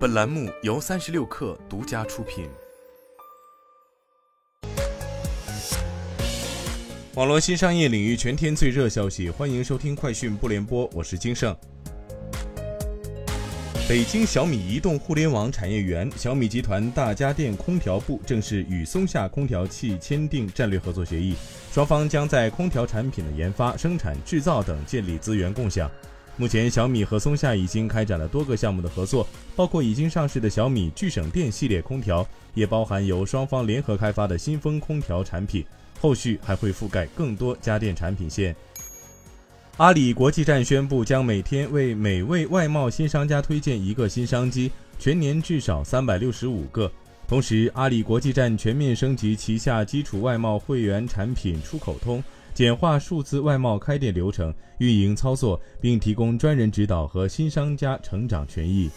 本栏目由三十六氪独家出品。网络新商业领域全天最热消息，欢迎收听快讯不联播，我是金盛。北京小米移动互联网产业园、小米集团大家电空调部正式与松下空调器签订战略合作协议，双方将在空调产品的研发、生产、制造等建立资源共享。目前，小米和松下已经开展了多个项目的合作，包括已经上市的小米聚省电系列空调，也包含由双方联合开发的新风空调产品。后续还会覆盖更多家电产品线。阿里国际站宣布，将每天为每位外贸新商家推荐一个新商机，全年至少三百六十五个。同时，阿里国际站全面升级旗下基础外贸会员产品出口通。简化数字外贸开店流程、运营操作，并提供专人指导和新商家成长权益。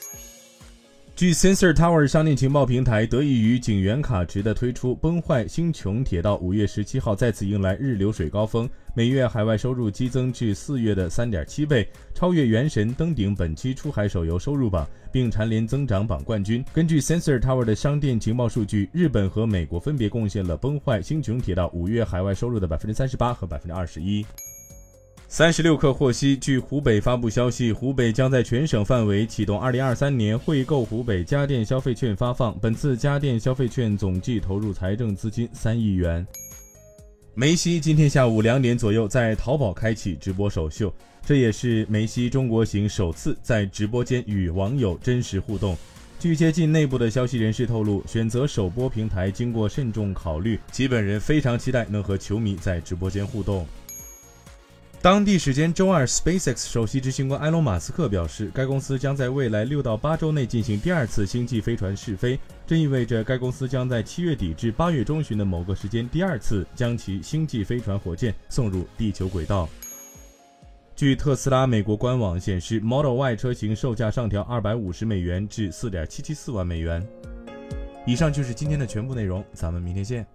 据 Sensor Tower 商店情报平台，得益于景元卡值的推出，崩坏星穹铁道五月十七号再次迎来日流水高峰，每月海外收入激增至四月的三点七倍，超越原神登顶本期出海手游收入榜，并蝉联增长榜冠军。根据 Sensor Tower 的商店情报数据，日本和美国分别贡献了崩坏星穹铁道五月海外收入的百分之三十八和百分之二十一。三十六氪获悉，据湖北发布消息，湖北将在全省范围启动二零二三年惠购湖北家电消费券发放。本次家电消费券总计投入财政资金三亿元。梅西今天下午两点左右在淘宝开启直播首秀，这也是梅西中国行首次在直播间与网友真实互动。据接近内部的消息人士透露，选择首播平台经过慎重考虑，其本人非常期待能和球迷在直播间互动。当地时间周二，SpaceX 首席执行官埃隆·马斯克表示，该公司将在未来六到八周内进行第二次星际飞船试飞，这意味着该公司将在七月底至八月中旬的某个时间第二次将其星际飞船火箭送入地球轨道。据特斯拉美国官网显示，Model Y 车型售价上调二百五十美元至四点七七四万美元。以上就是今天的全部内容，咱们明天见。